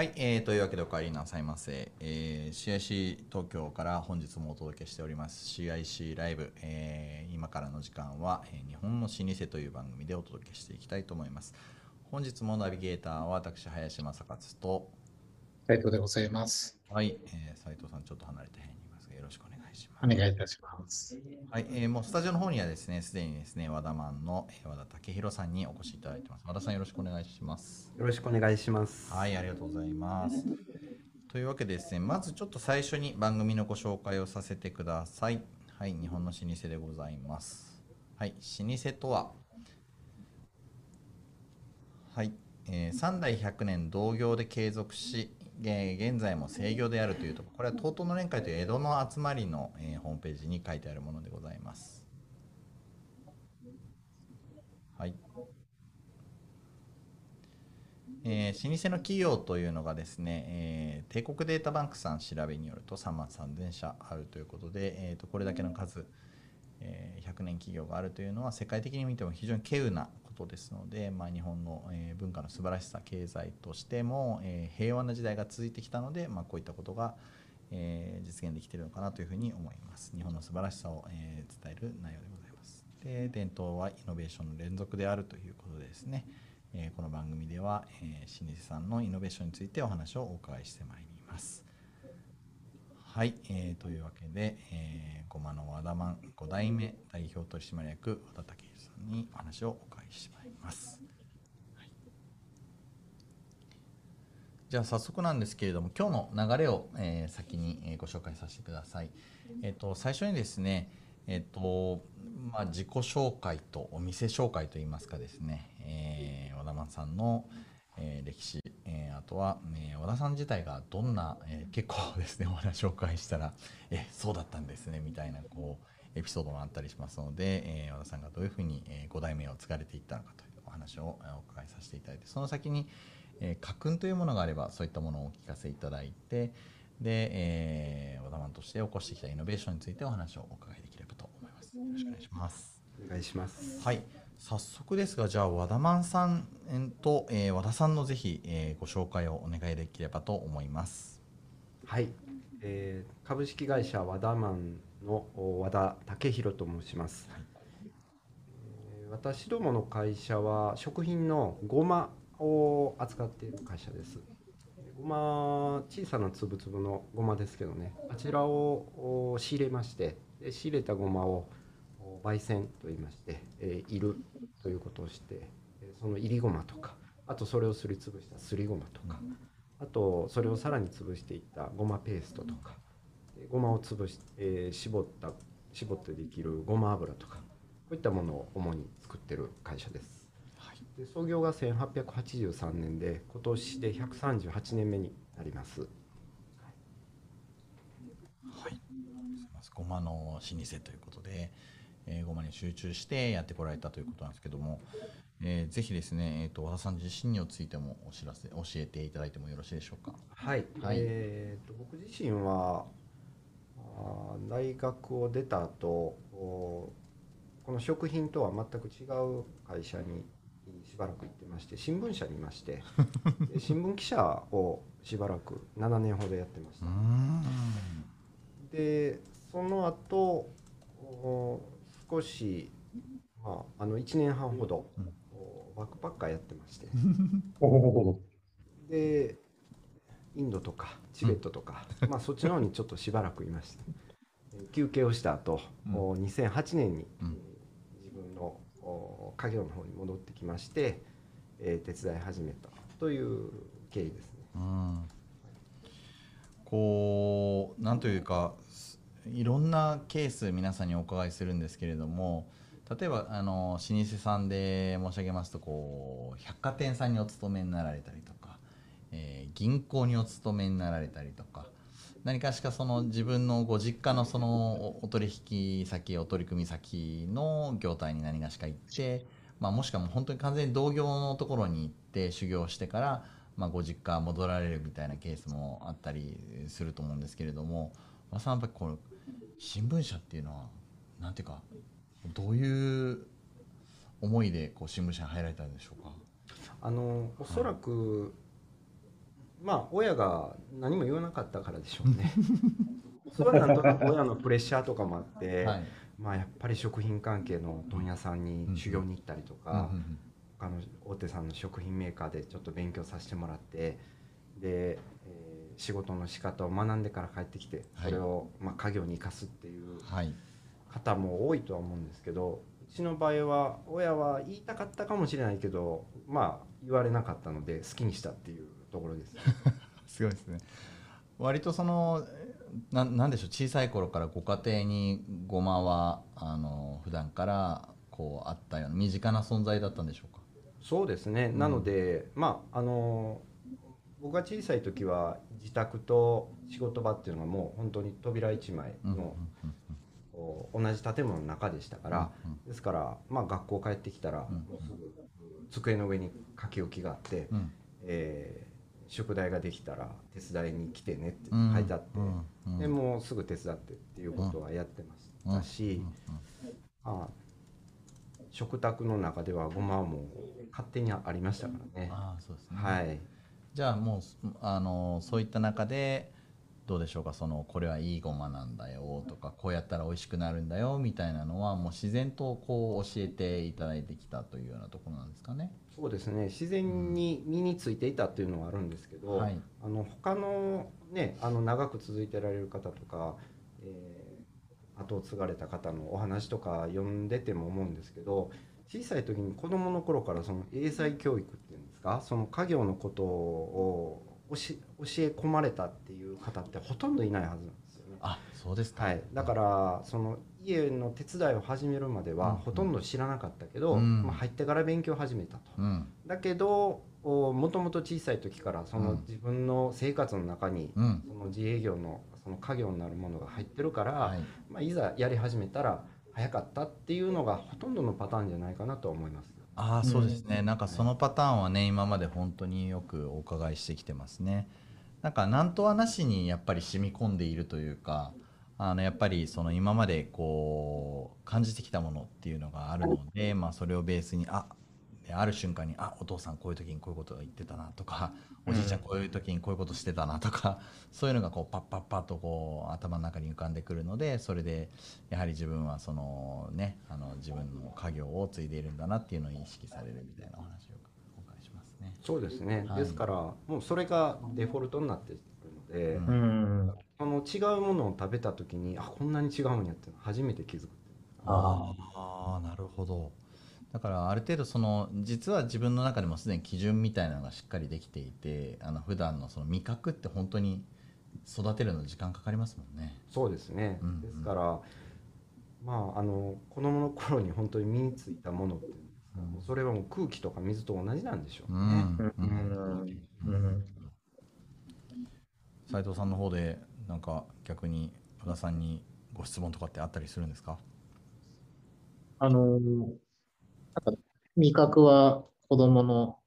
はい、えー、というわけでお帰りなさいませ、えー、CIC 東京から本日もお届けしております。CIC ライブ、えー今からの時間は、えー日本の老舗という番組でお届けしていきたいと思います。本日もナビゲーターは私林正勝と。斉藤でございます。はい、えー、斉藤さんちょっと離れた辺にいますがよろしくお願いしますお願いいたします。はい、えーもうスタジオの方にはですねすでにですね和田マンのえー和田武弘さんにお越しいただいてます和田さんよろしくお願いしますよろしくお願いします。はい、ありがとうございます。というわけでですね、まずちょっと最初に番組のご紹介をさせてください。はい、日本の老舗でございます。はい、老舗とは、はい、えー3代100年同業で継続し、えー現在も制業であるというところ、これは東都の連会という江戸の集まりの、えーホームページに書いてあるものでございます。はい。えー老舗の企業というのがですね、えー帝国データバンクさん調べによると3万3000社あるということで、えー、とこれだけの数、えー100年企業があるというのは世界的に見ても非常に稀有なことですので、まあ、日本の、文化の素晴らしさ経済としても、平和な時代が続いてきたので、まあ、こういったことが、実現できているのかなというふうに思います。日本の素晴らしさを、伝える内容でございます。で伝統はイノベーションの連続であるということでですね。この番組では、老舗さんのイノベーションについてお話をお伺いしてまいります。はい、えーというわけで、えー、ごまの和田マン5代目代表取締役和田武んにお話をお伺いしまいます。はいじゃあ早速なんですけれども今日の流れを、えー先に、えご紹介させてください。えっ、と最初にですねえっ、とまあ自己紹介とお店紹介といいますかですね、えー和田マンさんの、えー歴史、えーあとは、えー和田さん自体がどんな、えー結構ですねお話をお伺いしたらえそうだったんですねみたいなこうエピソードがあったりしますので、えー和田さんがどういうふうに、え5代目を継がれていったのかというお話をえーお伺いさせていただいてその先に、えー家訓というものがあればそういったものをお聞かせいただいてで、えー、和田マンとして起こしてきたイノベーションについてお話をお伺いできればと思います。よろしくお願いします。お願いします。はい、早速ですが、じゃあ和田マンさんと、えー和田さんのぜひ、えーご紹介をお願いできればと思います。はい、えー株式会社和田マンの和田武弘と申します。えー私どもの会社は食品のごまを扱っている会社です。ごま小さな粒々のごまですけどね、あちらを仕入れまして、で仕入れたごまを焙煎と言いまして、え、いるということをして、えそのいりごまとか、あとそれをすりつぶしたすりごまとか。あとそれをさらに潰していったごまペーストとかごまを潰し、えー絞った絞ってできるごま油とかこういったものを主に作ってる会社です。はい、で創業が1883年で今年で138年目になります。はい、すみませんごまの老舗ということで、えーごまに集中してやってこられたということなんですけども、えーぜひですね、えー、と和田さん自身についてもお知らせ教えていただいてもよろしいでしょうか？はい、はい。えーと僕自身は大学を出た後おこの食品とは全く違う会社にしばらく行ってまして新聞社にいまして で新聞記者をしばらく7年ほどやってました。ん。でその後お少し、まあ、あの1年半ほど、バックパッカーやってまして。でインドとかチベットとか、まあそっちの方にちょっとしばらくいました。えー休憩をした後、うん。お2008年に、うん。えー自分のお家業の方に戻ってきまして、えー手伝い始めたという経緯ですね。うん。こうなんというかすいろんなケース皆さんにお伺いするんですけれども例えばあの老舗さんで申し上げますとこう百貨店さんにお勤めになられたりとか、えー銀行にお勤めになられたりとか何かしかその自分のご実家のそのお取引先お取り組み先の業態に何がしか行って、まあ、もしくはもう本当に完全に同業のところに行って修行してから、まあ、ご実家戻られるみたいなケースもあったりすると思うんですけれども和田さんやっぱりこの新聞社っていうのはなんていうかどういう思いでこう新聞社に入られたんでしょうか？あのおそらくまあ親が何も言わなかったからでしょうね。それはなんとなく親のプレッシャーとかもあって、はい。まあやっぱり食品関係の問屋さんに修行に行ったりとか、うんうん他の大手さんの食品メーカーでちょっと勉強させてもらってで、えー仕事の仕方を学んでから帰ってきてはい。それを、まあ、家業に生かすっていう方も多いとは思うんですけどうちの場合は親は言いたかったかもしれないけどまあ言われなかったので好きにしたっていうところです。すごいですね。割とそのななんでしょう小さい頃からご家庭にごまはあの普段からこうあったような身近な存在だったんでしょうか？そうですね、ん。なのでまああの僕が小さい時は自宅と仕事場っていうのがもう本当に扉一枚うんうんの、同じ建物の中でしたから、ですから、まあ、学校帰ってきたら、うん。もうすぐ机の上に書き置きがあって、うんうん。えー宿題ができたら手伝いに来てねってうん。書いてあって、うん。うん。でもうすぐ手伝ってっていうことはやってましたし、まあ、食卓の中ではごまはもう勝手にありましたからね。ああそうですね、はい、じゃあもうあのそういった中でどうでしょうかそのこれはいいごまなんだよとかこうやったら美味しくなるんだよみたいなのはもう自然とこう教えていただいてきたというようなところなんですかね。そうですね自然に身についていたっていうのはあるんですけど、はいあの他のねあの長く続いてられる方とか、えー後を継がれた方のお話とか読んでても思うんですけど小さい時に子どもの頃からその英才教育っていうんですかその家業のことを教え教え込まれたっていう方ってほとんどいないはずなんですよね。あそうですか。はい、だからその家の手伝いを始めるまでうん。はほとんど知らなかったけど、うん。まあ、入ってから勉強を始めたと。うん。だけどおもともと小さい時からそのうん。自分の生活の中にうん。その自営業のその家業になるものが入ってるから、はい。まあ、いざやり始めたら早かったっていうのがほとんどのパターンじゃないかなと思います。ああそうですね、なんかそのパターンはね今まで本当によくお伺いしてきてますね。なんか何とはなしにやっぱり染み込んでいるというかあのやっぱりその今までこう感じてきたものっていうのがあるので、まあ、それをベースにあである瞬間にあお父さんこういう時にこういうこと言ってたなとかおじいちゃんこういう時にこういうことしてたなとか、そういうのがこうパッパッパッとこう頭の中に浮かんでくるのでそれでやはり自分はそのねあの自分の家業を継いでいるんだなっていうのを意識されるみたいなお話をお伺いしますね。そうですね、はい。ですからもうそれがデフォルトになってで、うん。うん。その違うものを食べた時にあこんなに違うんやって初めて気づくああーなるほど。だからある程度その実は自分の中でもすでに基準みたいなのがしっかりできていてあの普段のその味覚って本当に育てるの時間かかりますもんね。そうですね、うん。うんですからまああの子供の頃に本当に身についたものっていうんですか、うん。もうそれはもう空気とか水と同じなんでしょうね。うん。ううん。んうん。斉藤さんの方でなんか逆に和田さんにご質問とかってあったりするんですか？あの、なんか味覚は子供の、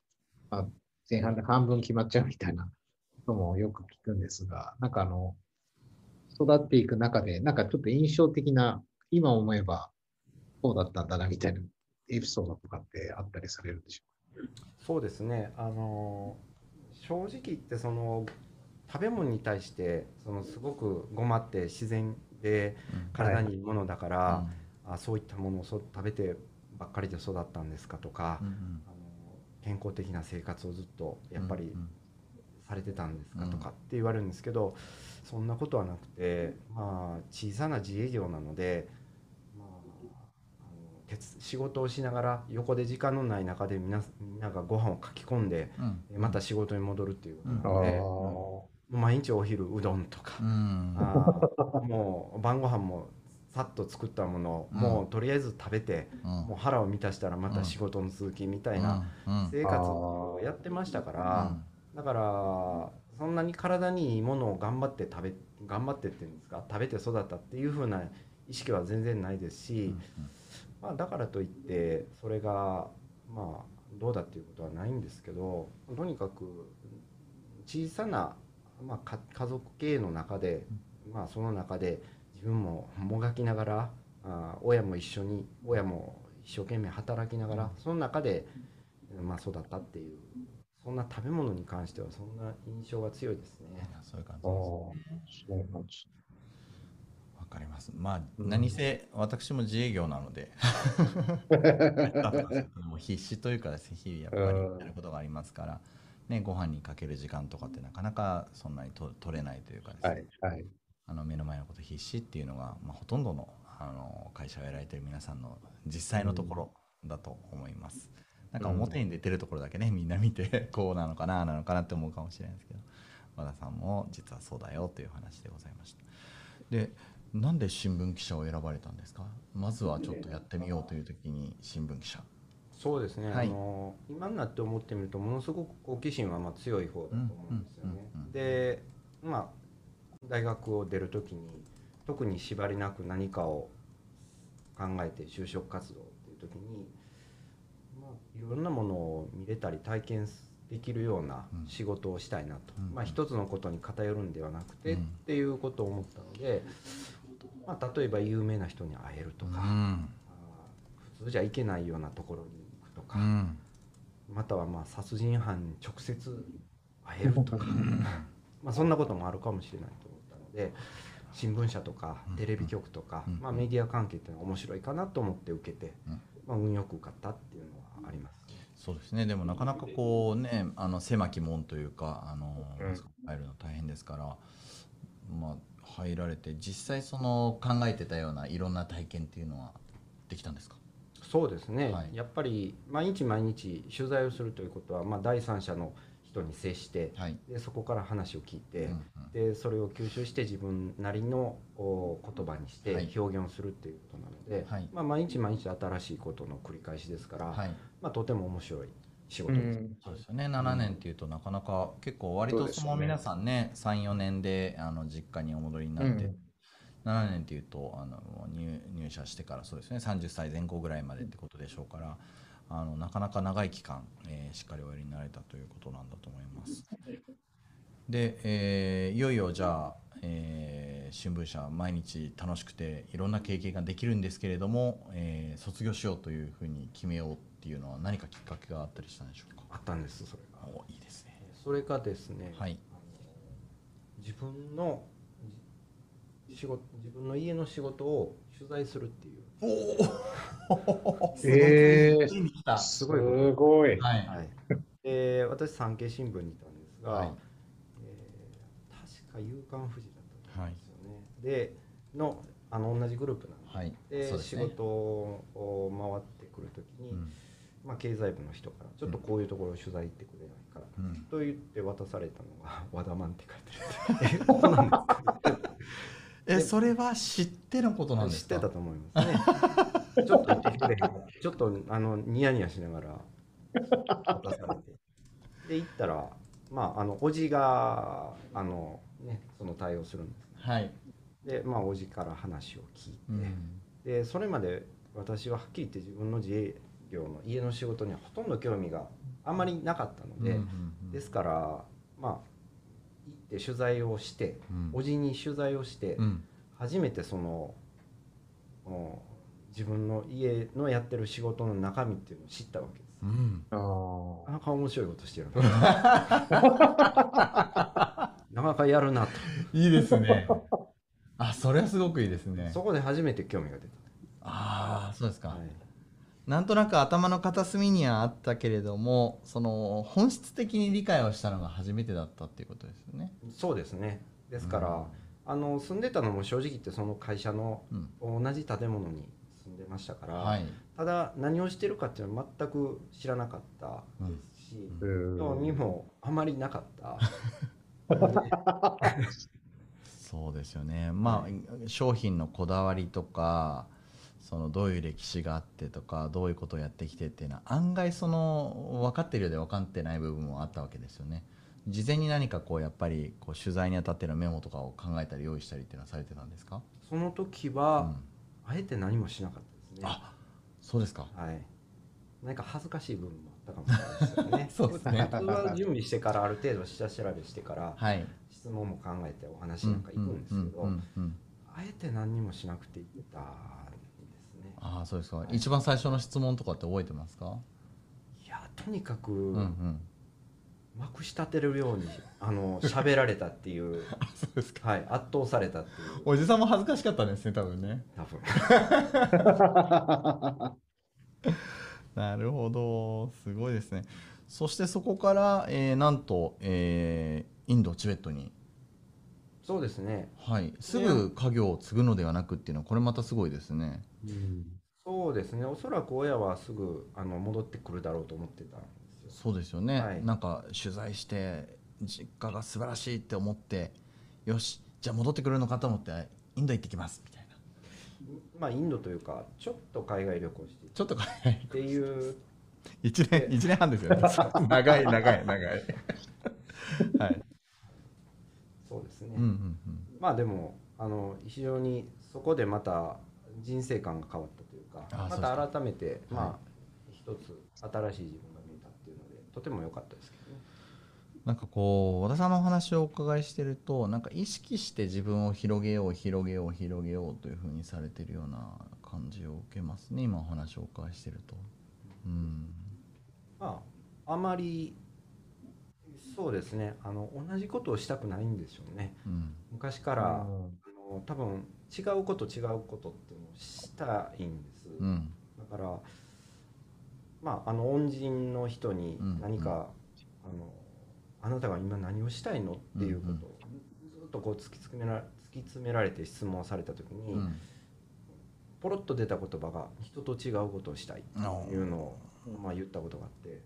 まあ、前半で半分決まっちゃうみたいなのもよく聞くんですが、なんかあの、育っていく中で、なんかちょっと印象的な、今思えばそうだったんだなみたいなエピソードとかってあったりされるんでしょそうですね。あの正直言ってその食べ物に対してそのすごくごまって自然で体にいいものだから、あそういったものをそ食べてばっかりで育ったんですかとか、うんうん。あの健康的な生活をずっとやっぱりうんされてたんですかうんとかって言われるんですけど、そんなことはなくてまあ小さな自営業なので、まあ、あの鉄仕事をしながら横で時間のない中でみんながご飯を書き込んでうん。えまた仕事に戻るっていうことう。なので、毎日お昼うどんとか。う、ん。もう晩ご飯もさっと作ったものをうん。もうとりあえず食べて、うん。もう腹を満たしたらまた仕事の続きみたいなうん。生活をやってましたから、だからそんなに体にいいものを頑張って食べ頑張ってっていうんですか食べて育ったっていう風な意識は全然ないですし、まあ、だからといってそれがまあどうだっていうことはないんですけどとにかく小さな、まあ、か家族経営の中で、まあ、その中で自分ももがきながらあ親も一緒に親も一生懸命働きながらその中で、まあ、育ったっていうそんな食べ物に関してはそんな印象が強いですね。そういう感あじですあ、そうなんです。わかります。まあうん何せ私も自営業なので もう必死というかですね日々やっぱりやることがありますから、ね、ご飯にかける時間とかってなかなかそんなにと取れないというかですね、はい、はい。あの目の前のこと必死っていうのが、まあ、ほとんどのあの会社をやられてる皆さんの実際のところだと思います。なんか表に出てるところだけねみんな見て こうなのかななのかなって思うかもしれないですけど和田さんも実はそうだよという話でございました。でなんで新聞記者を選ばれたんですか？まずはちょっとやってみようという時に新聞記者。そうですね、はい。あの今になって思ってみるとものすごく好奇心はまあ強い方だと思うんですよね。うんうんうんうんでまあ大学を出る時に特に縛りなく何かを考えて就職活動っていう時に、まあ、いろんなものを見れたり体験できるようなうん。仕事をしたいなと、うんまあ、一つのことに偏るんではなくて、うん。っていうことを思ったので、まあ、例えば有名な人に会えるとか。普通じゃ行けないようなところにとか、うん。またはまあ殺人犯に直接会えるとか。まあそんなこともあるかもしれないと思ったので新聞社とかうん。テレビ局とか、うん。まあ、メディア関係っていうのは面白いかなと思って受けて、うん。まあ、運よく受かったっていうのはあります。そうですね。でもなかなかこうねあの狭き門というかあの、うん。入るの大変ですからまあ入られて実際その考えてたようないろんな体験っていうのはできたんですか？そうですね、はい。やっぱり毎日毎日取材をするということは、まあ、第三者の人に接してはい、でそこから話を聞いて、うんうん。でそれを吸収して自分なりのお言葉にしてはい。表現をするっていうことなので、はい。まあ、毎日毎日新しいことの繰り返しですから、はい、まあ、とても面白い仕事です。うん。そうですよね。7年っていうとなかなか結構割とその皆さんね34年であの実家にお戻りになって、7年っていうとあの入入社してからそうですね30歳前後ぐらいまでってことでしょうからあのなかなか長い期間、えーしっかりおやりになられたということなんだと思います。で、えーいよいよじゃあ、えー新聞社毎日楽しくていろんな経験ができるんですけれども、えー卒業しようというふうに決めようっていうのは何かきっかけがあったりしたんでしょうか？あったんですそれが。おいいですね。それがですね、はい。自分のじ仕事自分の家の仕事を取材するっていう、おお。えー。すごいごい。はい。はい、で私産経新聞にいたんですが、はいえー確か「夕刊富士」だったんですよね。でのあの同じグループなんで,、はい。でね仕事を回ってくるときに、うん。まあ、経済部の人からちょっとこういうところを取材行ってくれないかうん。と言って渡されたのが「和田マン」って書いてあるえここなんですえ、それは知ってのことなんで知っすか。てたと思いますね。ちょっとちょっとあのニヤニヤしながら渡されて。で行ったら、まあ、あのおじがあの、ね、その対応するんです。はい。で、まあ、おじから話を聞いて、うん。でそれまで私ははっきり言って自分の自営業の家の仕事にはほとんど興味があまりなかったので、ですからまあ行って取材をして、うんおじに取材をして、うん。初めてそのお自分の家のやってる仕事の中身っていうのを知ったわけです。うん。あなかなか面白いことしてるな。なかなかやるなと。いいですね。あ、それはすごくいいですね。そこで初めて興味が出ああ、そうですた。か。はいなんとなく頭の片隅にはあったけれども、その本質的に理解をしたのが初めてだったっていうことですよね。そうですね。ですから、あの住んでたのも正直言ってその会社のうん。同じ建物に住んでましたから、はい。ただ何をしてるかっていうのは全く知らなかったですし、うん興味もあまりなかった。そうですよね。まあ、商品のこだわりとか、そのどういう歴史があってとか、どういうことをやってきてっていうのは、案外その分かってるようで分かってない部分もあったわけですよね。事前に何かこうやっぱりこう取材にあたってのメモとかを考えたり用意したりっていうのはされてたんですか？その時うは、ん、あえて何もしなかったですね。あ、そうですか。はい。なんか恥ずかしい部分もあったかもしれないですよね。そうですね普通は準備してからある程度下調べしてからはい。質問も考えてお話なんか行くんですけど、あえて何にもしなくて行ったんですね。ああそうですか。一番最初の質問とかって覚えてますか？いやとにかく、うんうん。まくし立てるようにあの 喋られたっていう、そうですか。はい、圧倒されたっていう。おじさんも恥ずかしかったんですね多分ね。多分。なるほど。すごいですね。そしてそこから、えーなんと、えーインドチベットに。そうですね。はい、すぐ家業を継ぐのではなくっていうのはこれまたすごいですね。そうですね。おそらく親はすぐあの戻ってくるだろうと思ってたんですよ。そうですよね、はい。なんか取材して実家が素晴らしいって思ってよしじゃあ戻ってくるのかと思ってインド行ってきますみたいな。まあインドというかちょっと海外旅行してちょっと早いっていう。1年一年半ですよね。長い長い長い。はい。そうですね、うんうんうん。まあでもあの非常にそこでまた人生観が変わったかまた改めてまはあ一つ新しい自分が見えたっていうのでとても良かったですけどね。なんかこう和田さんのお話をお伺いしてるとなんか意識して自分を広げよう広げよう広げようというふうにされてるような感じを受けますね今お話をお伺いしてると。うん。まああまりそうですね。あの同じことをしたくないんでしょうね。うん。昔からあの多分違うこと違うことっていうのをしたいんです、うん。だからまああの恩人の人にうん。何か、あのあなたが今何をしたいのっていうことをずっとこう突き詰めら突き詰められて質問された時に、うん。ポロッと出た言葉が人と違うことをしたいっていうのを、まあ、言ったことがあって、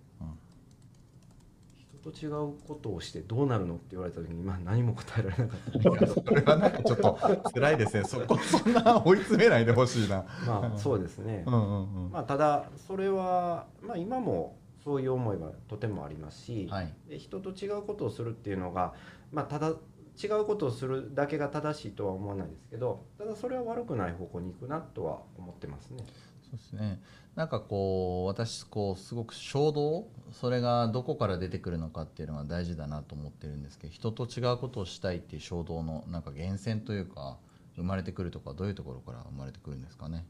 と違うことをしてどうなるのって言われた時に、まあ、何も答えられなかったんいですけどやそれはなんかちょっと辛いですね。そこそんな追い詰めないでほしいな。まあそうですね、うんうんうん。まあ、ただそれは、まあ、今もそういう思いはとてもありますし、はい。で人と違うことをするっていうのが、まあ、ただ違うことをするだけが正しいとは思わないですけどただそれは悪くない方向に行くなとは思ってますね。そうですね。なんかこう私こうすごく衝動それがどこから出てくるのかっていうのが大事だなと思ってるんですけど人と違うことをしたいっていう衝動のなんか源泉というか生まれてくるとかどういうところから生まれてくるんですかね。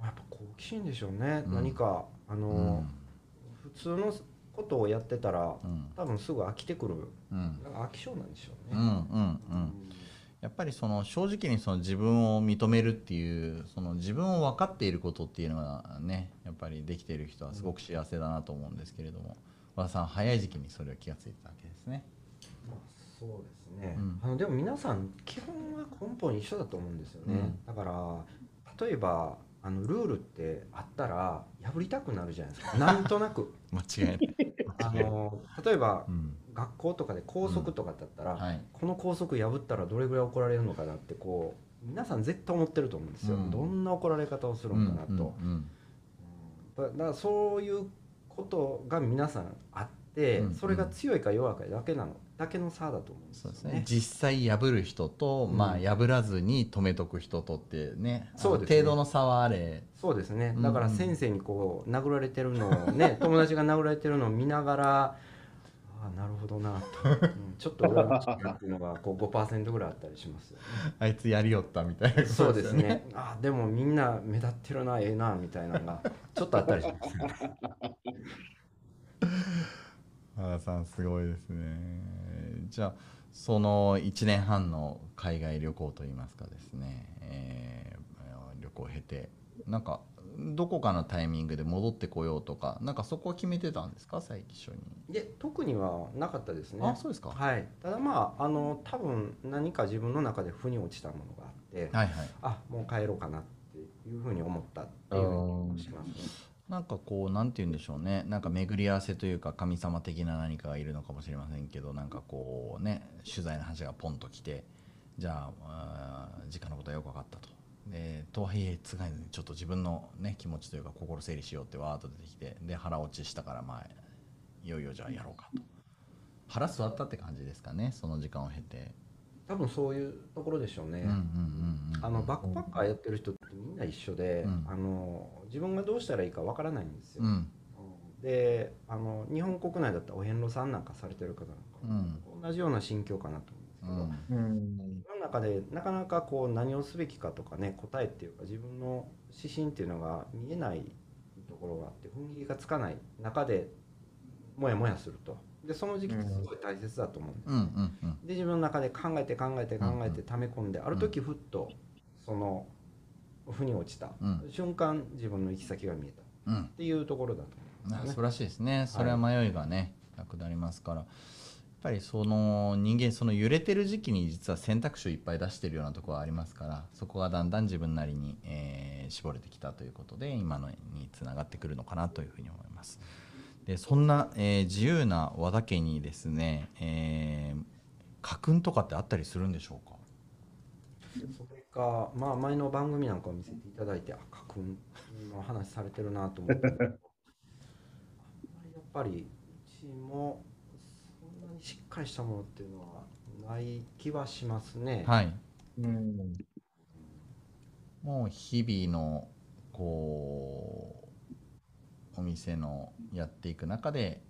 やっぱ好奇心でしょうね、うん何かあの、うん普通のことをやってたらうん多分すぐ飽きてくるうんなんか飽き性なんでしょうね。うんうんうん。やっぱりその正直にその自分を認めるっていうその自分を分かっていることっていうのがねやっぱりできている人はすごく幸せだなと思うんですけれども和田さん早い時期にそれを気がついてたわけですね。まあ、そうですね、うん。あのでも皆さん基本は根本一緒だと思うんですよね、うん。だから例えばあのルールってあったら破りたくなるじゃないですか。なんとなく。間違いない。あの例えばうん学校とかで校則とかだったら、はい。この校則破ったらどれぐらい怒られるのかなってこう皆さん絶対思ってると思うんですよ、うん。どんな怒られ方をするのかなと、うんうんだだからそういうことが皆さんあって、うんそれが強いか弱いかだけなのだけの差だと思うんですよそうですね。実際破る人と、うん。まあ破らずに止めとく人とってね、そうですね。程度の差はあれ。そうですね。うん。だから先生にこう殴られてるのをね 友達が殴られてるのを見ながらああなるほどなと、うんちょっと羨ましいなっていうのがこう5%ぐらいあったりしますよね。あいつやりよったみたいなことそうですよね。あでもみんな目立ってるなええなみたいなのがちょっとあったりします、原田さんすごいですね。じゃあその1年半の海外旅行といいますかですね、えー旅行を経てなんかどこかのタイミングで戻ってこようとかなんかそこは決めてたんですか？佐伯署に、で特にはなかったですね。あそうですか、はい、ただまああの多分何か自分の中で腑に落ちたものがあって、はいはいあもう帰ろうかなっていうふうに思ったっていうふうにしますね。なんかこうなんて言うんでしょうねなんか巡り合わせというか神様的な何かがいるのかもしれませんけどなんかこうね取材の話がポンと来てじゃああー時間のことはよく分かったと。でとはいえつがいずにちょっと自分の、ね、気持ちというか心整理しようってわーっと出てきてで腹落ちしたからまあいよいよじゃあやろうかと。腹据わったって感じですかねその時間を経て、多分そういうところでしょうね。あのバックパッカーやってる人ってみんな一緒で、うん。あの自分がどうしたらいいかわからないんですよ。うん。であの日本国内だったらお遍路さんなんかされてる方なんかうん。も同じような心境かなとですけど、うん。うん。その中でなかなかこう何をすべきかとかね答えっていうか自分の指針っていうのが見えないところがあって踏ん切りがつかない中でもやもやすると。でその時期ってすごい大切だと思うんですうんうんうん。で自分の中で考えて考えて考えて溜め込んである時ふっとその腑に落ちた。うん。瞬間自分の行き先が見えた。っうん。ていうところだと思うんですよね。あ素晴らしいですね。それは迷いがね、なくなりますからぱりその人間その揺れてる時期に実は選択肢をいっぱい出してるようなところがありますからそこがだんだん自分なりに、えー絞れてきたということで今のにつながってくるのかなというふうに思います。でそんな、えー自由な和田家にですね、えー家訓とかってあったりするんでしょうか？それか、まあ、前の番組なんかを見せていただいて、あ、家訓の話されてるなと思って、あんまりやっぱり、うちもなにしっかりしたものっていうのはない気はしますね。はいうん。もう日々のこうお店のやっていく中で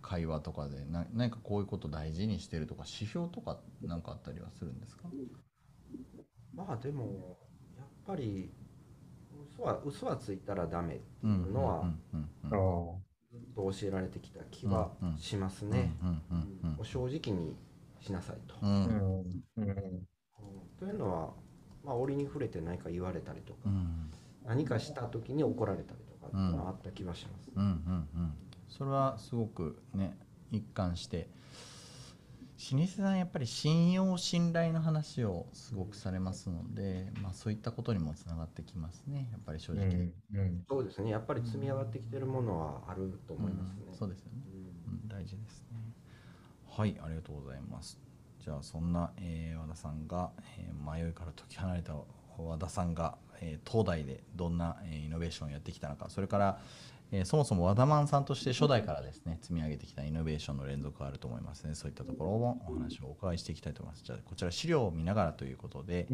会話とかでな何かこういうこと大事にしてるとか指標とか何かあったりはするんですか？まあでも、やっぱり、嘘は嘘はついたらダメってういうんのは、と教えられてきた気はしますうんね。お正直にしなさいと。というのは、まあ、折に触れて何か言われたりとか、うん何かした時に怒られたりとかっあった気はします。それはすごくね一貫して老舗さんやっぱり信用信頼の話をすごくされますので、まあ、そういったことにもつながってきますね。やっぱり正直、うん。うん。そうですね、やっぱり積み上がってきてるものはあると思いますね。うんそうですよね、うん。うん、大事ですね。はいありがとうございます。じゃあそんな、えー和田さんが、えー迷いから解き放れた和田さんが、えー東大でどんな、えーイノベーションをやってきたのか。それから、えーそもそも和田マンさんとして初代からですね積み上げてきたイノベーションの連続があると思いますね。そういったところもお話をお伺いしていきたいと思います。じゃあこちら資料を見ながらということで、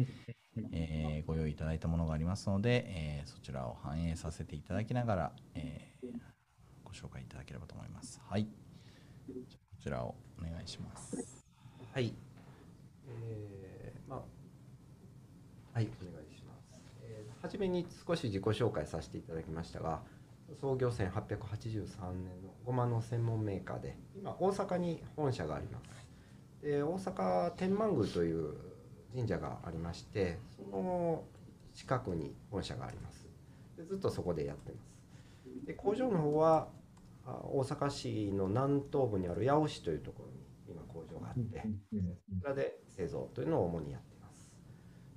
えーご用意いただいたものがありますので、えーそちらを反映させていただきながら、えご紹介いただければと思います。はい。こちらをお願いします。はい。えーまあ、はい、お願いします。えー、初めに少し自己紹介させていただきましたが、創業1883年のごまの専門メーカーで、今、大阪に本社があります。で大阪天満宮という神社がありまして、その近くに本社があります。でずっとそこでやってます。で工場の方はあ大阪市の南東部にある八尾市というところに今工場があって、こちらで製造というのを主にやっています。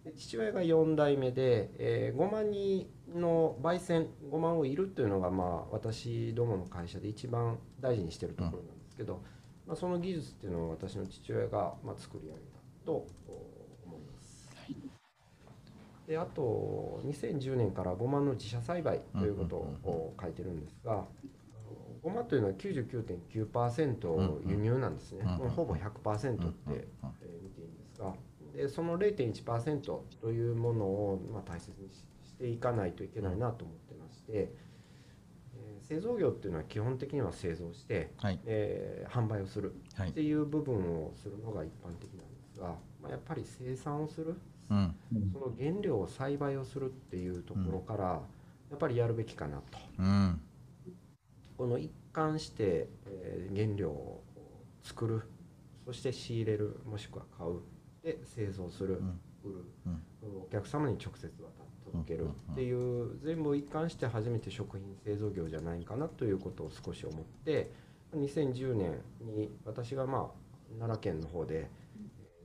で父親が4代目で、えー、ごま煮の焙煎ごまをいるというのが、まあ、私どもの会社で一番大事にしているところなんですけど、まあ、その技術っていうのを私の父親が、まあ、作り上げたとお思います。であと2010年からごまの自社栽培ということを書いてるんですが、ごまというのは99.9%輸入なんですね、うんもうほぼ100%って、えー見ていいんですがでその0.1%というものを、まあ、大切にししていかないといけないなと思ってまして、えー製造業っていうのは基本的には製造して、はい。えー販売をするはい。っていう部分をするのが一般的なんですが、まあ、やっぱり生産をするうん。その原料を栽培をするっていうところから、やっぱりやるべきかなと。うん。この一貫して、えー原料を作るそして仕入れるもしくは買うで製造する、うん。売る。うん。お客様に直接渡届ける。っていう全部一貫して初めて食品製造業じゃないかなということを少し思って2010年に私がまあ奈良県の方でえ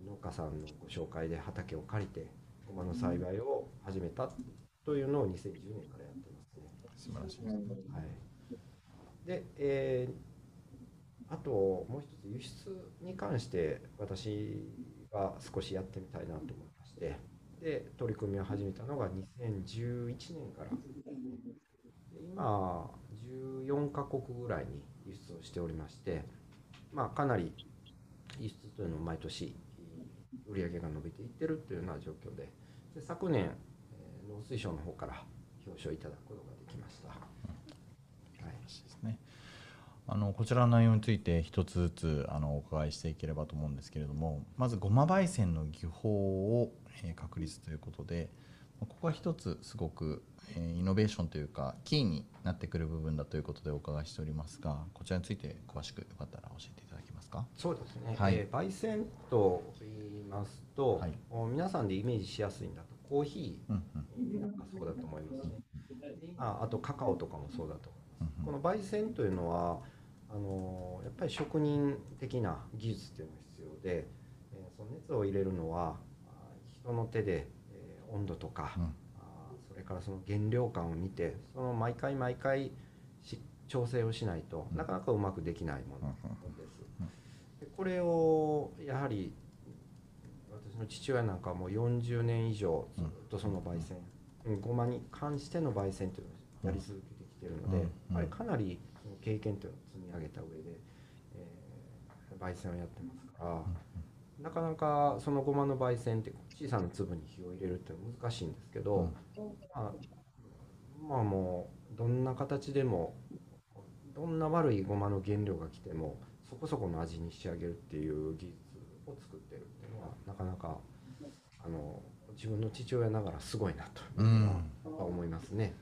ー農家さんのご紹介で畑を借りてごまの栽培を始めたというのを2010年からやってますね。素晴らしい。ですはい、で、えーあともう一つ輸出に関して私が少しやってみたいなと思いまして。で取り組みを始めたのが2011年から。今14カ国ぐらいに輸出をしておりまして、まあ、かなり輸出というのを毎年売り上げが伸びていってるというような状況で。で昨年、農水省の方から表彰いただくことができました。はいですね。あのこちらの内容について一つずつあのお伺いしていければと思うんですけれどもまずごま焙煎の技法を、えー確立ということでここは一つすごく、えーイノベーションというかキーになってくる部分だということでお伺いしておりますがこちらについて詳しくよかったら教えていただけますか？そうですね、はい。えー焙煎と言いますと、はい。お皆さんでイメージしやすいんだとコーヒうんうん。ーなんかそうだと思いますね。ああとカカオとかもそうだと。思いますうん。この焙煎というのはあのやっぱり職人的な技術っていうのが必要で、えーその熱を入れるのはあ人の手で、えー温度とか、うん。あそれからその原料感を見てその毎回毎回し調整をしないとうん。なかなかうまくできないものです。でこれをやはり私の父親なんかはもう40年以上ずっとその焙煎、うん。ごまに関しての焙煎というのをやり続けてきているので、うん。やっぱりかなり経験というのを積み上げた上で、えー焙煎をやってますから、なかなかそのごまの焙煎って小さな粒に火を入れるっていうのは難しいんですけど、まあ、まあもうどんな形でもどんな悪いごまの原料が来てもそこそこの味に仕上げるっていう技術を作ってるっていうのはなかなかあの自分の父親ながらすごいなと思いますね。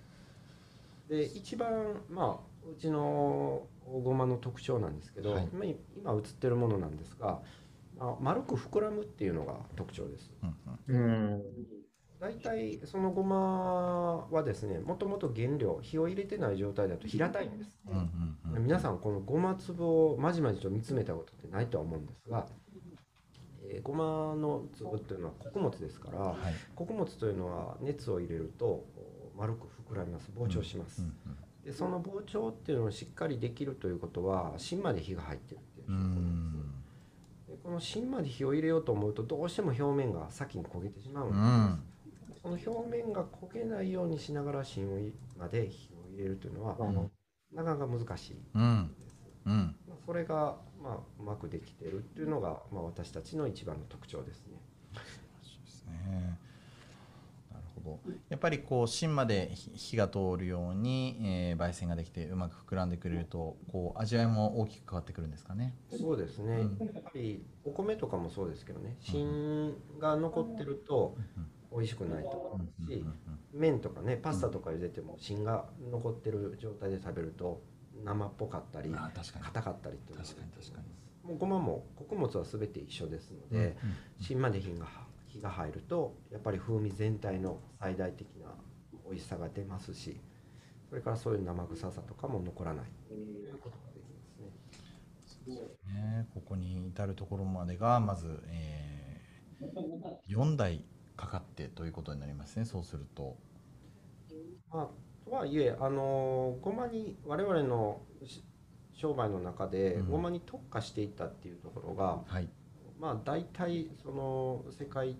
で一番まあうちのごまの特徴なんですけど、はい。今今映ってるものなんですが、まあ、丸く膨らむっていうのが特徴です。うん。大体そのごまはですねもともと原料火を入れてない状態だと平たいんです、うん皆さんこのごま粒をまじまじと見つめたことってないとは思うんですが、えーごまの粒っていうのは穀物ですからはい。穀物というのは熱を入れると丸く膨らみます。膨張します、うんでその膨張っていうのをしっかりできるということは芯まで火が入ってるっていううんう証拠なんんです。でこの芯まで火を入れようと思うとどうしても表面が先に焦げてしまうんうです、ん。その表面が焦げないようにしながら芯まで火を入れるというのは、ん。なかなか難しいうんです。うん。まあそれが、まあ、うまくできてるっていうのが、まあ、私たちの一番の特徴ですね。ですねやっぱりこう芯まで火火が通るように、えー焙煎ができてうまく膨らんでくれるとこう味わいも大きく変わってくるんですかね。そうですね、うん。やっぱりお米とかもそうですけどね。芯が残ってると美味しくないと思うし、麺とかねパスタとか茹でても芯が残ってる状態で食べると生っぽかったり硬かったりっていうのが確かに確かに。もうごまも穀物は全て一緒ですのうんで、芯まで火が火が入るとやっぱり風味全体の最大的な美味しさが出ますしそれからそういう生臭さとかも残らない。ということができますね。ねここに至るところまでがまず、え4台かかってということになりますね。そうすると。まあ、とはいえ、あのごまに我々のし商売の中でうん。ごまに特化していったっていうところが、はいまあ、大体その世界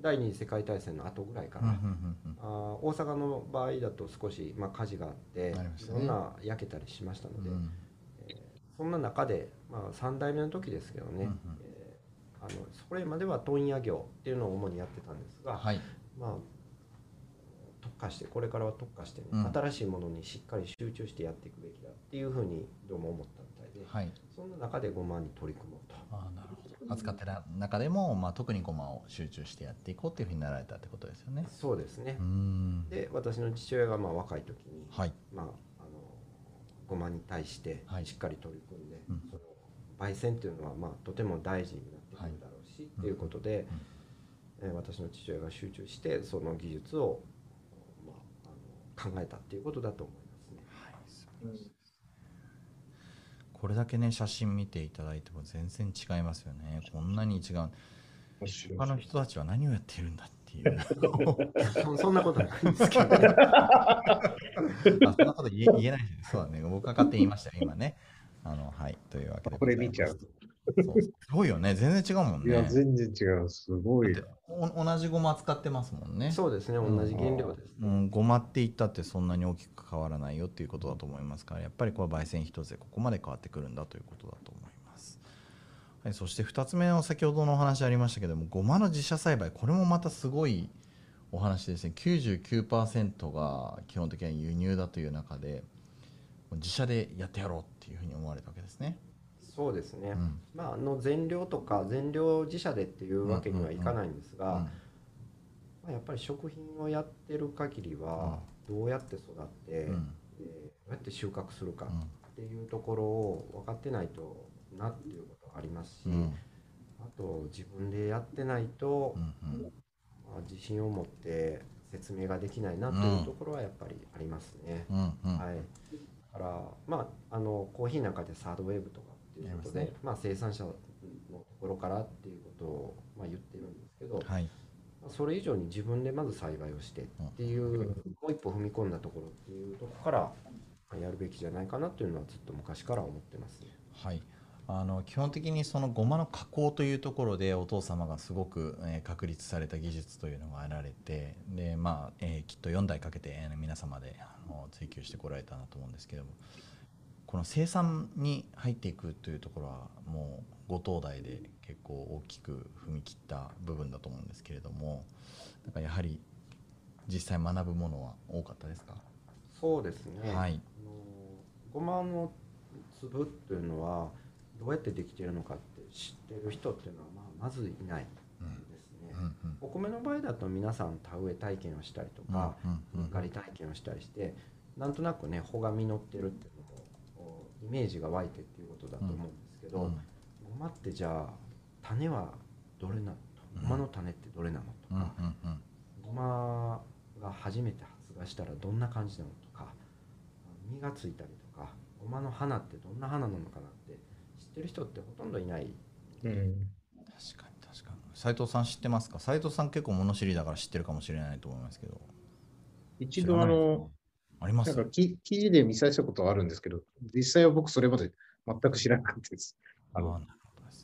第二次世界大戦の後ぐらいから、うんうんうんあー大阪の場合だと少し、まあ、火事があって、ね。いろんな焼けたりしましたので、うん。えーそんな中で、まあ、3代目の時ですけどね、うんうん。えーあのそれまでは問屋業っていうのを主にやってたんですが、はい。まあ、特化してこれからは特化してね、うん。新しいものにしっかり集中してやっていくべきだっていうふうにどうも思ったみたいで、はい。そんな中で5万に取り組もうと。あーなるほど扱ってる中でも、まあ、特にごまを集中してやっていこうっていうふうになられたってことですよね。そうですね。で私の父親がまあ若い時に、はい。まあ、あのごまに対してはい。しっかり取り組んで、うん。その焙煎っていうのはまあとても大事になってくるだろうし、っていうことで、えー私の父親が集中してその技術を、まあ、あの考えたっていうことだと思いますね。はいこれだけね写真見ていただいても全然違いますよね。こんなに違う。他の人たちは何をやっているんだっていう。そそんなことはないんですけど、あそんなこと言え言えないです。そうだね。僕が勝手に言いましたよ今ね。あのはい。というわけでこれ見ちゃう。そう。すごいよね。全然違うもんね。いや、全然違う。すごい。同じごま使ってますもんね。そうですね。同じ原料です、うん、ごまって言ったってそんなに大きく変わらないよっていうことだと思いますからやっぱりこれ焙煎一つでここまで変わってくるんだということだと思います、はい、そして2つ目の先ほどのお話ありましたけどもごまの自社栽培これもまたすごいお話ですね。99%が基本的には輸入だという中で自社でやってやろうっていうふうに思われたわけですね、そうですね、うん。まあ、あの全量とか全量自社でっていうわけにはいかないんですが、まあ、やっぱり食品をやってる限りはどうやって育って、うん。でどうやって収穫するかうん。っていうところを分かってないとなっていうことがありますし、うん。あと自分でやってないとう、んうん。まあ、自信を持って説明ができないなというところはやっぱりありますね。うんうん。はい、だから、まあ、あのコーヒーなんかでサードウェーブとかいうことで、やりまあ、生産者のところからっていうことを、まあ、言ってるんですけど、はい。まあそれ以上に自分でまず栽培をしてっていう、もう一歩踏み込んだところっていうところからまあやるべきじゃないかなというのはずっと昔から思ってますね。はい、あの基本的にそのごまの加工というところでお父様がすごく、えー確立された技術というのがあられてで、まあえーきっと4代かけて、えー皆様であの追求してこられたなと思うんですけどもこの生産に入っていくというところはもうご当代で結構大きく踏み切った部分だと思うんですけれどもなんかやはり実際学ぶものは多かったですか、そうですね、はい。あのごまの粒っていうのはどうやってできているのかって知ってる人っていうのは、まあ、まずいないうんですね。うん。うんお米の場合だと皆さん田植え体験をしたりとか、うん。うん。うん。刈り体験をしたりしてなんとなくね穂が実ってるってイメージが湧いてっていうことだと思うんですけど、うん。ごまってじゃあ種はどれなのと？うん。ごまの種ってどれなのとうんか、うんうん。ごまが初めて発芽したらどんな感じなのとか実がついたりとかごまの花ってどんな花なのかなって知ってる人ってほとんどいない。うん。確かに確かに。斉藤さん知ってますか？斉藤さん結構物知りだから知ってるかもしれないと思いますけど。一度あの、あります？なんかき記事で見させたことはあるんですけど、実際は僕それまで全く知らなかったです。あのね。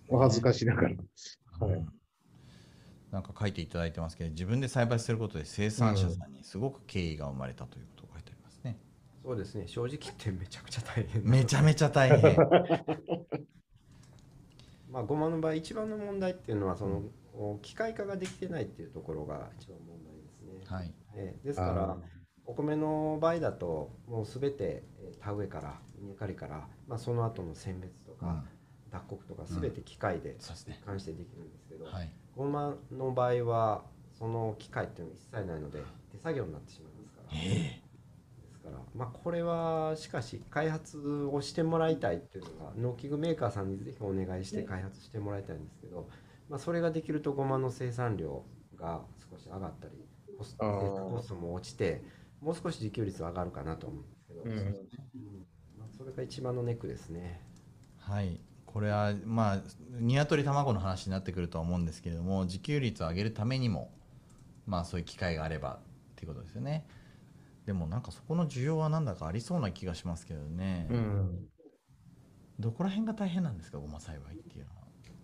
お恥ずかしながら。はい。うん。なんか書いていただいてますけど自分で栽培することで生産者さんにすごく敬意が生まれたということが書いてありますね、そうですね。正直言ってめちゃくちゃ大変。めちゃめちゃ大変。まあ、ごまの場合一番の問題っていうのはその、お機械化ができてないっていうところが一番問題ですね。はい。ええ。ですからお米の場合だともう全てえー田植えから稲刈りから、まあ、その後の選別とか、脱穀とか全て機械でそうですね。一貫してできるんですけど、はい。ごまの場合はその機械っていうのは一切ないので手作業になってしまいますから。えですから、まあ、これはしかし開発をしてもらいたいっていうのが農機具メーカーさんにぜひお願いして開発してもらいたいんですけど、まあ、それができるとごまの生産量が少し上がったりコストコストも落ちてもう少し自給率は上がるかなと思うんですけど、うん。それが一番のネックですね。はい。これはまあ鶏卵の話になってくるとは思うんですけれども自給率を上げるためにもまあそういう機会があればっていうことですよね。でもなんかそこの需要はなんだかありそうな気がしますけどね、うん。どこら辺が大変なんですかごま栽培っていうのは。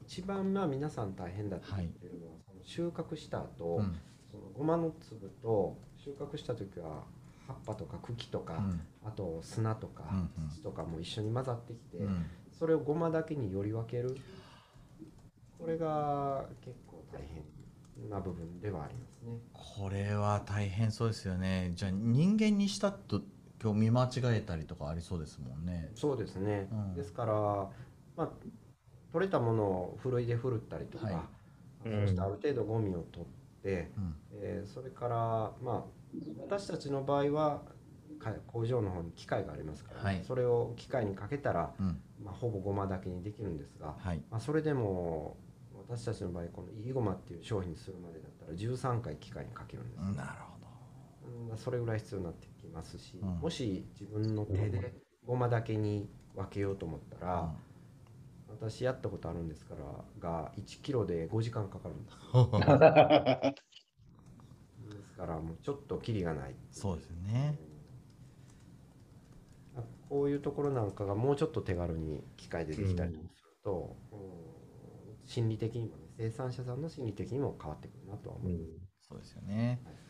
一番まあ皆さん大変だって言ってるのは、その収穫した後、うんそのごまの粒と収穫した時は葉っぱとか茎とか、うん。あと砂とか土とかも一緒に混ざってきて、うん。それをごまだけにより分ける。これが結構大変な部分ではありますね。これは大変そうですよね。じゃあ人間にしたと今日見間違えたりとかありそうですもんね。そうですね、うん。ですから、まあ、取れたものをふるいでふるったりとか、はい。そしてある程度ゴミを取って、うん。えーそれから、まあ、私たちの場合はか工場の方に機械がありますから、はい。それを機械にかけたら、うん。まあ、ほぼごまだけにできるんですが、はい。まあ、それでも私たちの場合このいいごまっていう商品にするまでだったら13回機械にかけるんです、なるほど。うんそれぐらい必要になってきますし、うん。もし自分の手でごまだけに分けようと思ったら、私やったことあるんですからが1キロで5時間かかるんです。ですからもうちょっとキリがない。そうですよね。あこういうところなんかがもうちょっと手軽に機械でできたりすると、うん心理的にもね生産者さんの心理的にも変わってくるなとは思います、そうですよね。なるほどです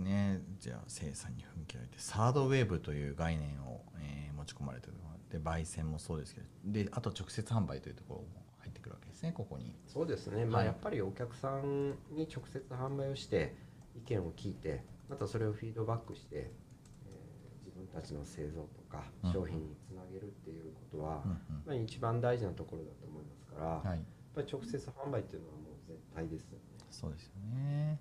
ね。じゃあ生産に踏み切られてサードウェーブという概念を、えー持ち込まれてるで焙煎もそうですけどであと直接販売というところも入ってくるわけですねここに。そうですね、まあ、はいやっぱりお客さんに直接販売をして意見を聞いてまたそれをフィードバックして、えー自分たちの製造とかうん商品につなげるっていうことは、うんまあ、一番大事なところだと思いますから、うん、はい。やっぱり直接販売っていうのはもう絶対ですよね。そうですよね。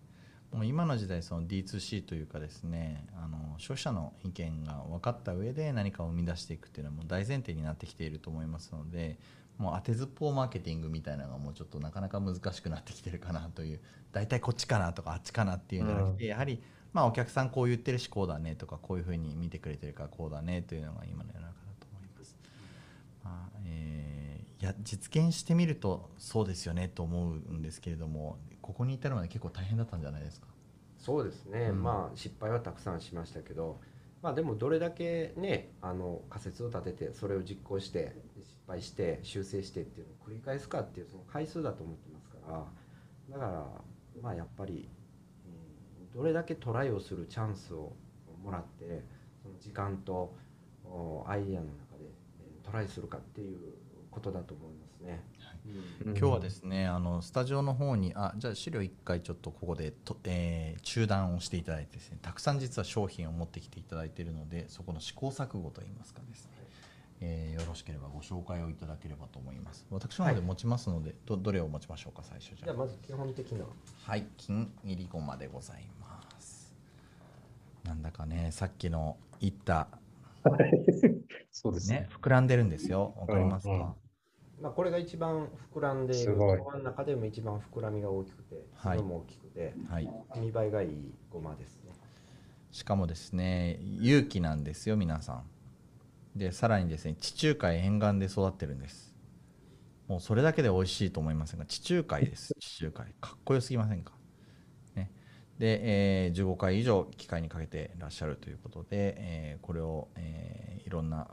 もう今の時代その D2C というかですねあの消費者の意見が分かった上で何かを生み出していくっていうのはもう大前提になってきていると思いますのでもう当てずっぽうマーケティングみたいなのがもうちょっとなかなか難しくなってきてるかなという大体こっちかなとかあっちかなっていうんじゃなくて、やはりまあお客さんこう言ってるしこうだねとかこういうふうに見てくれてるからこうだねというのが今の世の中だと思います。まあえーいや実現してみるとそうですよねと思うんですけれどもここに至るまで結構大変だったんじゃないですか？そうですね、うん。まあ失敗はたくさんしましたけど、まあ、でもどれだけねあの仮説を立ててそれを実行して失敗して修正してっていうのを繰り返すかっていうその回数だと思ってますから。だからまあやっぱり、うんどれだけトライをするチャンスをもらってその時間とおアイディアの中でえートライするかっていうことだと思いますね。うん。今日はですねあのスタジオの方にあじゃあ資料1回ちょっとここでと、えー中断をしていただいてですねたくさん実は商品を持ってきていただいているのでそこの試行錯誤といいますかですね、えーよろしければご紹介をいただければと思います。私の方で持ちますので、どどれを持ちましょうか最初じゃあ。じゃあまず基本的な。はい金入りごまでございます。なんだかねさっきの言った そうですねね。膨らんでるんですよ。わかりますか、うんうんまあ、これが一番膨らんでいる。すごまの中でも一番膨らみが大きくてはい。粒も大きくてはい。見栄えがいいごまですね。しかもですね有機なんですよ皆さん。でさらにですね地中海沿岸で育ってるんです。もうそれだけで美味しいと思いませんが地中海です。地中海。かっこよすぎませんか、ね、で、えー15回以上機械にかけてらっしゃるということで、えーこれを、えーいろんな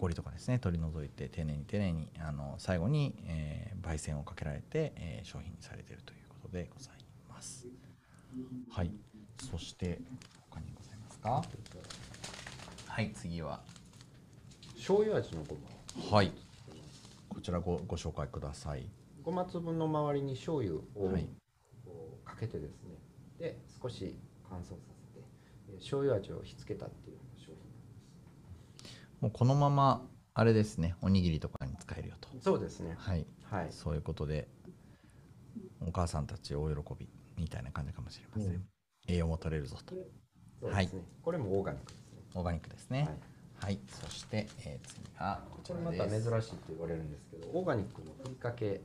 ほこりとかですね取り除いて丁寧に丁寧にあの最後に、えー焙煎をかけられて、えー商品にされているということでございます。はい。そして他にございますか？はい次は。醤油味のごま。はい。こちらごご紹介ください。ごま粒の周りに醤油をかけてですね。で少し乾燥させてえー醤油味をひっつけたっていうもうこのままあれですねおにぎりとかに使えるよと。そうですね。はい。はい。そういうことでお母さんたち大喜びみたいな感じかもしれません、うん。栄養も取れるぞと。そうですね、これもオーガニックですね。オーガニックですね。はい。はい、そして、えー次がこちこれまた珍しいって言われるんですけどオーガニックのふりかけですね。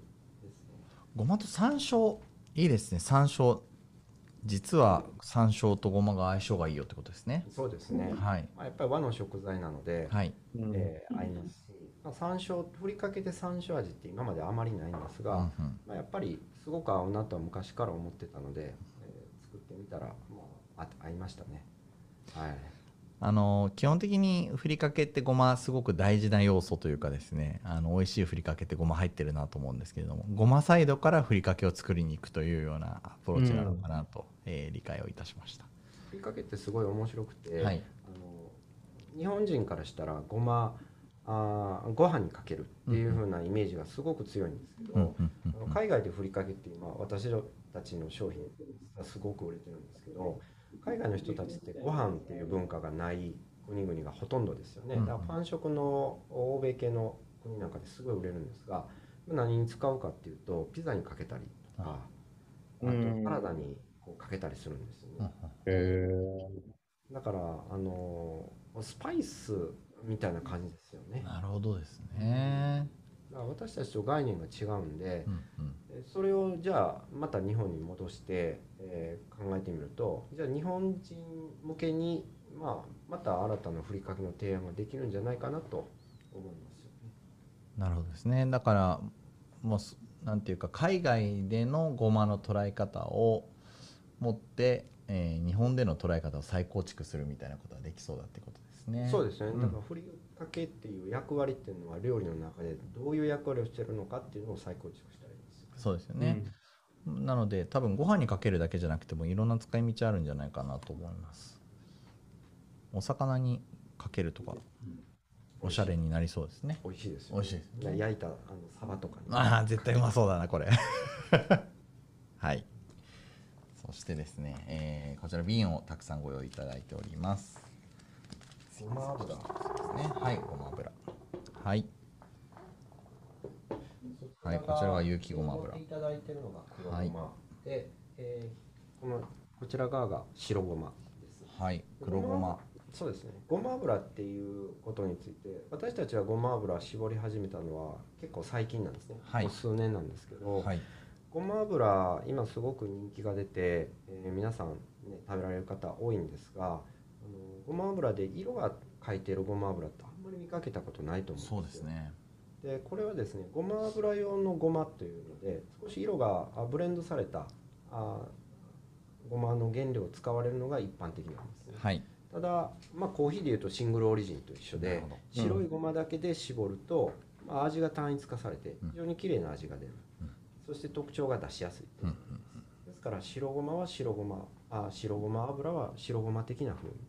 ごまと山椒いいですね。山椒実は山椒とごまが相性がいいよってことですね。そうですね、はい。まあ、やっぱり和の食材なので、はい。うん。えー合います。し、まあ、山椒ふりかけで山椒味って今まであまりないんですが、うんうん。まあ、やっぱりすごく合うなとは昔から思ってたので、えー作ってみたらもうあ合いましたね。はいあの基本的にふりかけってごますごく大事な要素というかですねあの美味しいふりかけってごま入ってるなと思うんですけれどもごまサイドからふりかけを作りに行くというようなアプローチなのかなと、えー理解をいたしました。ふりかけってすごい面白くて、はい。あの日本人からしたらごまあーご飯にかけるっていう風なイメージがすごく強いんですけど、海外でふりかけって今私たちの商品がすごく売れてるんですけど海外の人たちってご飯っていう文化がない国々がほとんどですよねうんだからパン食の欧米系の国なんかですごい売れるんですが何に使うかっていうとピザにかけたりとかあとうんサラダにこうかけたりするんですよね。へだからあのスパイスみたいな感じですよね。なるほどですね。私たちと概念が違うんでう、んうんえそれをじゃあまた日本に戻して、えー考えてみるとじゃあ日本人向けに、まあ、また新たなふりかけの提案ができるんじゃないかなと思いますよね。なるほどですね。だからもうすなんていうか海外でのごまの捉え方を持って、えー日本での捉え方を再構築するみたいなことはできそうだってことですね。そうですね、うんだからふりかけっていう役割っていうのは料理の中でどういう役割をしてるのかっていうのを再構築したらいいですよ。そうですよえ。ね。なので多分ご飯にかけるだけじゃなくてもいろんな使い道あるんじゃないかなと思います。お魚にかけるとかおしゃれになりそうですね。美味しいですよ、美味しいですね。焼いたあのサバとかに。ああ絶対うまそうだなこれ はいそしてですね、えーこちら瓶をたくさんご用意いただいておりますごま油ですね。はいごま油。はい。はいこちらが有機ごま油。い。ただいてるのが黒ごま、で、えーこのこちら側が白ごまです。はい黒ごま。そうですね。ごま油っていうことについて、私たちはごま油絞り始めたのは結構最近なんですね。はい。数年なんですけど、はい。ごま油今すごく人気が出て、えー皆さん、ね、食べられる方多いんですがごま油で色が書いてるごま油ってあんまり見かけたことないと思そううんですよ。ですね。でこれはですねごま油用のごまというので少し色があブレンドされたあごまの原料を使われるのが一般的なんですね。はい。ただ、まあ、コーヒーでいうとシングルオリジンと一緒でなるほど。白いごまだけで絞ると、まあ、味が単一化されてうん。非常に綺麗な味が出る、うん。そして特徴が出しやすい、う。んうんですから白ごまは白ごまあ白ごま油は白ごま的な風味で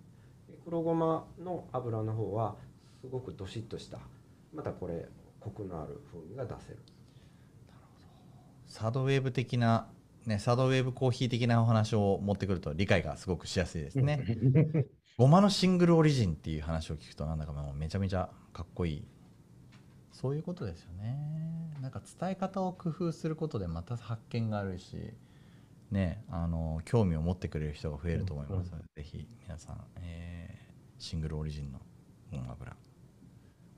黒ごまの油の方はすごくどしっとしたまたこれコクのある風味が出せる。サードウェーブ的なねサードウェーブコーヒー的なお話を持ってくると理解がすごくしやすいですね。ごまのシングルオリジンっていう話を聞くとなんだかもうめちゃめちゃかっこいい。そういうことですよね。なんか伝え方を工夫することでまた発見があるしねあの興味を持ってくれる人が増えると思いますので、ぜひ皆さん、えーシングルオリジンのごま油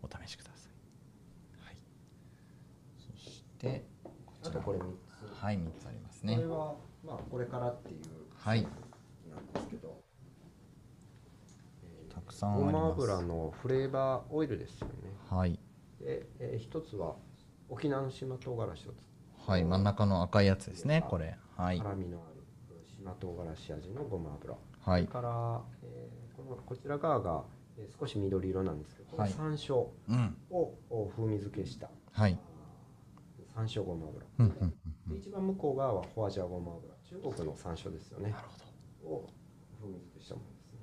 お試しください。はい。そしてこちら。これ3つ。はい3つありますね。これは、まあ、これからっていうはい。なんですけど、えーたくさんあります。ごま油のフレーバーオイルですよね。はい。で、えー一つは沖縄の島唐辛子を使はい真ん中の赤いやつですねこれ。はい。辛みのある島唐辛子味のごま油、はい。から、えーこちら側が、えー少し緑色なんですけど、はい。山椒うん。をお風味付けした、はい。山椒ごま油、うんうんうんうでん一番向こう側はホアジャオごま油。中国の山椒ですよね。なるほど。を風味付けしたものですね。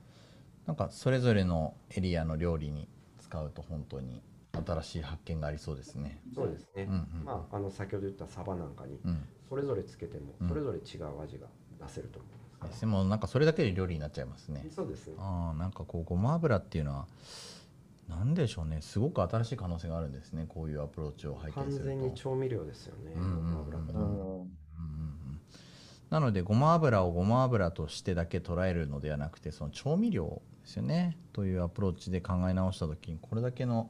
なんかそれぞれのエリアの料理に使うと本当に新しい発見がありそうですね。そうですね、うんうん。まあ、あの先ほど言ったサバなんかにうん。それぞれつけてもうん。それぞれ違う味が出せると思いますから、でもなんかそれだけで料理になっちゃいますね。そうです。ねああなんかこうごま油っていうのはなんでしょうね。すごく新しい可能性があるんですね。こういうアプローチを拝完見すると。全に調味料ですよね、なのでごま油をごま油としてだけ捉えるのではなくてその調味料ですよね。というアプローチで考え直した時にこれだけの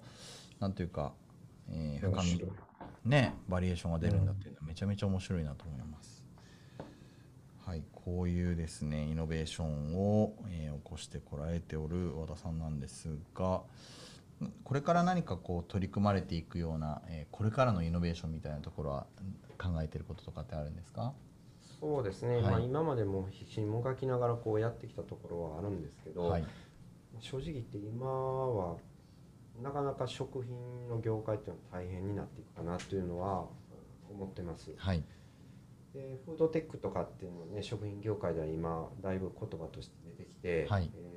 なんというか、えー深みねバリエーションが出るんだっていうのはめちゃめちゃ面白いなと思います。はい、こういうですねイノベーションを、えー起こしてこられておる和田さんなんですがんこれから何かこう取り組まれていくような、えーこれからのイノベーションみたいなところはん考えてることとかってあるんですか？そうですね、はい。まあ、今までも必死にもがきながらこうやってきたところはあるんですけど、はい、正直言って今はなかなか食品の業界っていうのは大変になっていくかなというのはうん思ってます。はい、でフードテックとかっていうのはね食品業界では今だいぶ言葉として出てきて、はい。えー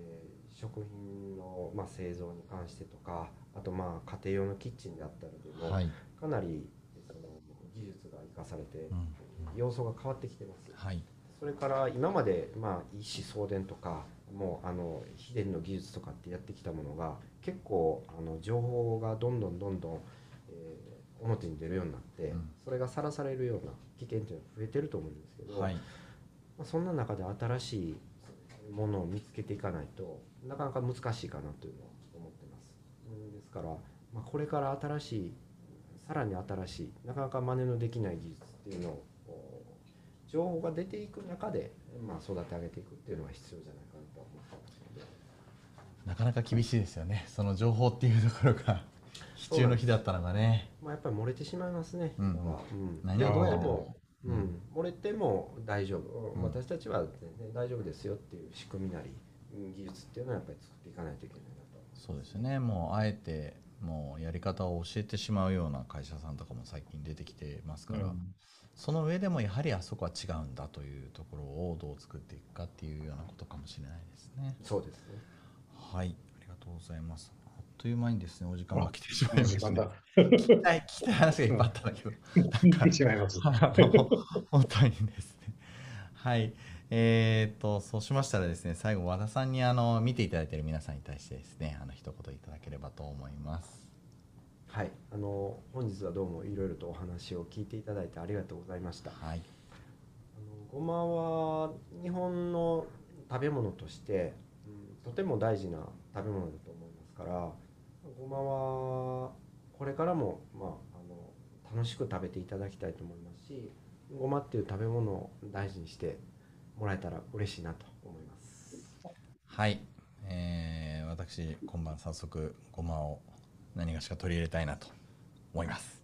食品の、まあ、製造に関してとかあとまあ家庭用のキッチンであったりでも、はい、かなりその技術が生かされて、うん。要素が変わってきてます。はい、それから今まで、まあ、一子相伝とかもうあの秘伝の技術とかってやってきたものが結構あの情報がどんどんどんどん、えー表に出るようになって、うんそれがさらされるような危険っていうのが増えてると思うんですけど、はい、まあ、そんな中で新しいものを見つけていかないとなかなか難しいかなというのは思ってます。うんですから、まあ、これから新しいさらに新しいなかなか真似のできない技術っていうのを情報が出ていく中で、まあ、育て上げていくっていうのは必要じゃないかなとは思ってますので。なかなか厳しいですよねその情報っていうところが必中の日だったのがねまあ、やっぱり漏れてしまいますね。うん。うん。何でもうん、漏れても大丈夫、うん。私たちは大丈夫ですよっていう仕組みなり、うん技術っていうのはやっぱり作っていかないといけないなと。そうですよね。もうあえてもうやり方を教えてしまうような会社さんとかも最近出てきてますから、うん。その上でもやはりあそこは違うんだというところをどう作っていくかっていうようなことかもしれないですね。そうですね。はい、ありがとうございます。あっという間にですね、お時間が来てしまいました、時間だ。聞きたい、聞きたい話がいっぱいあったんだけど、聞いてしまいます。本当にですね。はい。えー、とそうしましたらですね最後和田さんにあの見ていただいている皆さんに対してですねあの一言いただければと思いますはい、あの本日はどうもいろいろとお話を聞いていただいてありがとうございました。あはいのごまは日本の食べ物として、うん、とても大事な食べ物だと思いますからごまはこれからも、まあ、あの楽しく食べていただきたいと思いますしごまっていう食べ物を大事にしてもらえたら嬉しいなと思います。はい、えー私今晩早速ごまを何がしか取り入れたいなと思います、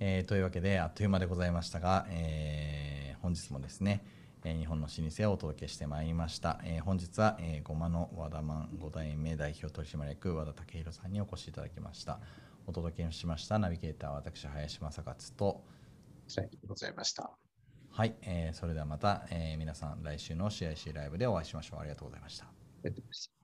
えーというわけであっという間でございましたが、えー本日もですね、日本の老舗をお届けしてまいりました、えー本日は、えーごまの和田マン5代目代表取締役和田武弘さんにお越しいただきました。お届けしましたナビゲーターは私林正勝と。ありがとうございました。はい、えーそれではまた、えー皆さん来週の CIC ライブでお会いしましょう。ありがとうございました。ありがとうございました